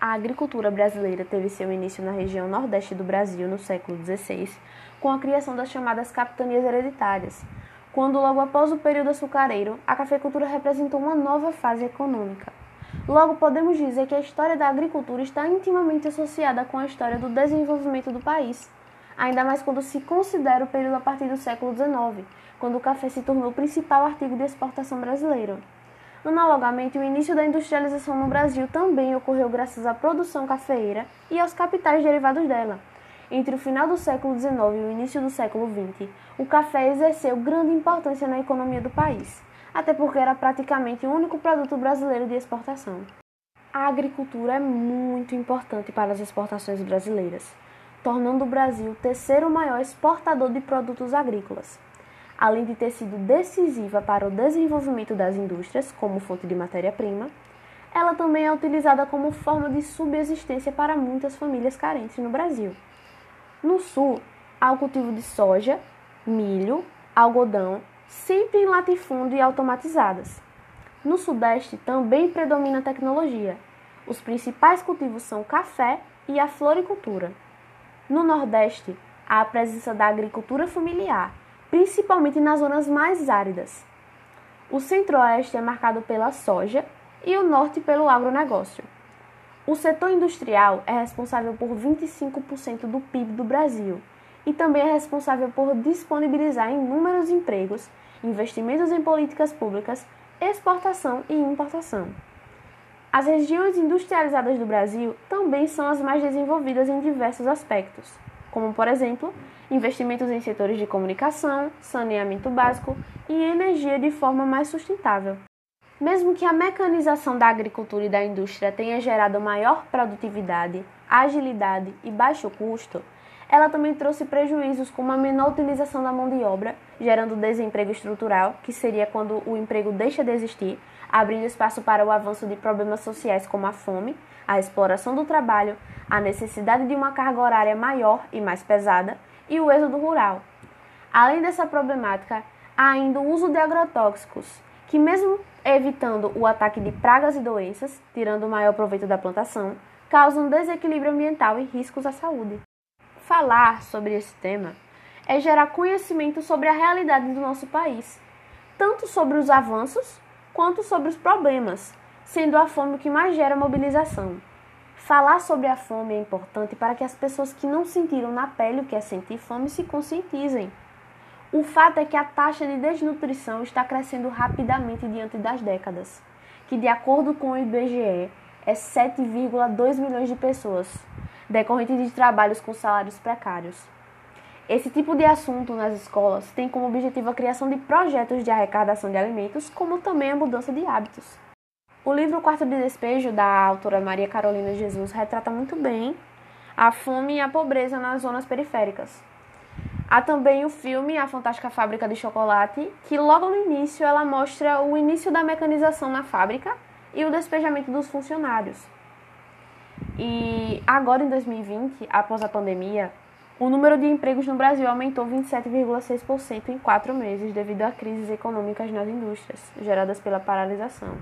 A agricultura brasileira teve seu início na região nordeste do Brasil no século XVI, com a criação das chamadas capitanias hereditárias, quando, logo após o período açucareiro, a cafeicultura representou uma nova fase econômica. Logo, podemos dizer que a história da agricultura está intimamente associada com a história do desenvolvimento do país, ainda mais quando se considera o período a partir do século XIX, quando o café se tornou o principal artigo de exportação brasileiro. Analogamente, o início da industrialização no Brasil também ocorreu graças à produção cafeeira e aos capitais derivados dela. Entre o final do século XIX e o início do século XX, o café exerceu grande importância na economia do país, até porque era praticamente o único produto brasileiro de exportação. A agricultura é muito importante para as exportações brasileiras, tornando o Brasil o terceiro maior exportador de produtos agrícolas além de ter sido decisiva para o desenvolvimento das indústrias como fonte de matéria-prima, ela também é utilizada como forma de subsistência para muitas famílias carentes no Brasil. No sul, há o cultivo de soja, milho, algodão, sempre em latifúndio e automatizadas. No sudeste também predomina a tecnologia. Os principais cultivos são café e a floricultura. No nordeste, há a presença da agricultura familiar, principalmente nas zonas mais áridas. O centro-oeste é marcado pela soja e o norte pelo agronegócio. O setor industrial é responsável por 25% do PIB do Brasil e também é responsável por disponibilizar inúmeros empregos, investimentos em políticas públicas, exportação e importação. As regiões industrializadas do Brasil também são as mais desenvolvidas em diversos aspectos como, por exemplo, investimentos em setores de comunicação, saneamento básico e energia de forma mais sustentável. Mesmo que a mecanização da agricultura e da indústria tenha gerado maior produtividade, agilidade e baixo custo, ela também trouxe prejuízos como a menor utilização da mão de obra, gerando desemprego estrutural, que seria quando o emprego deixa de existir, abrindo espaço para o avanço de problemas sociais como a fome, a exploração do trabalho, a necessidade de uma carga horária maior e mais pesada e o êxodo rural. Além dessa problemática, há ainda o uso de agrotóxicos, que, mesmo evitando o ataque de pragas e doenças, tirando o maior proveito da plantação, causam desequilíbrio ambiental e riscos à saúde. Falar sobre esse tema é gerar conhecimento sobre a realidade do nosso país, tanto sobre os avanços quanto sobre os problemas, sendo a fome o que mais gera mobilização. Falar sobre a fome é importante para que as pessoas que não sentiram na pele o que é sentir fome se conscientizem. O fato é que a taxa de desnutrição está crescendo rapidamente diante das décadas, que, de acordo com o IBGE, é 7,2 milhões de pessoas, decorrente de trabalhos com salários precários. Esse tipo de assunto nas escolas tem como objetivo a criação de projetos de arrecadação de alimentos, como também a mudança de hábitos. O livro Quarto de Despejo, da autora Maria Carolina Jesus, retrata muito bem a fome e a pobreza nas zonas periféricas. Há também o filme A Fantástica Fábrica de Chocolate, que logo no início ela mostra o início da mecanização na fábrica e o despejamento dos funcionários. E agora em 2020, após a pandemia, o número de empregos no Brasil aumentou 27,6% em quatro meses devido a crises econômicas nas indústrias, geradas pela paralisação.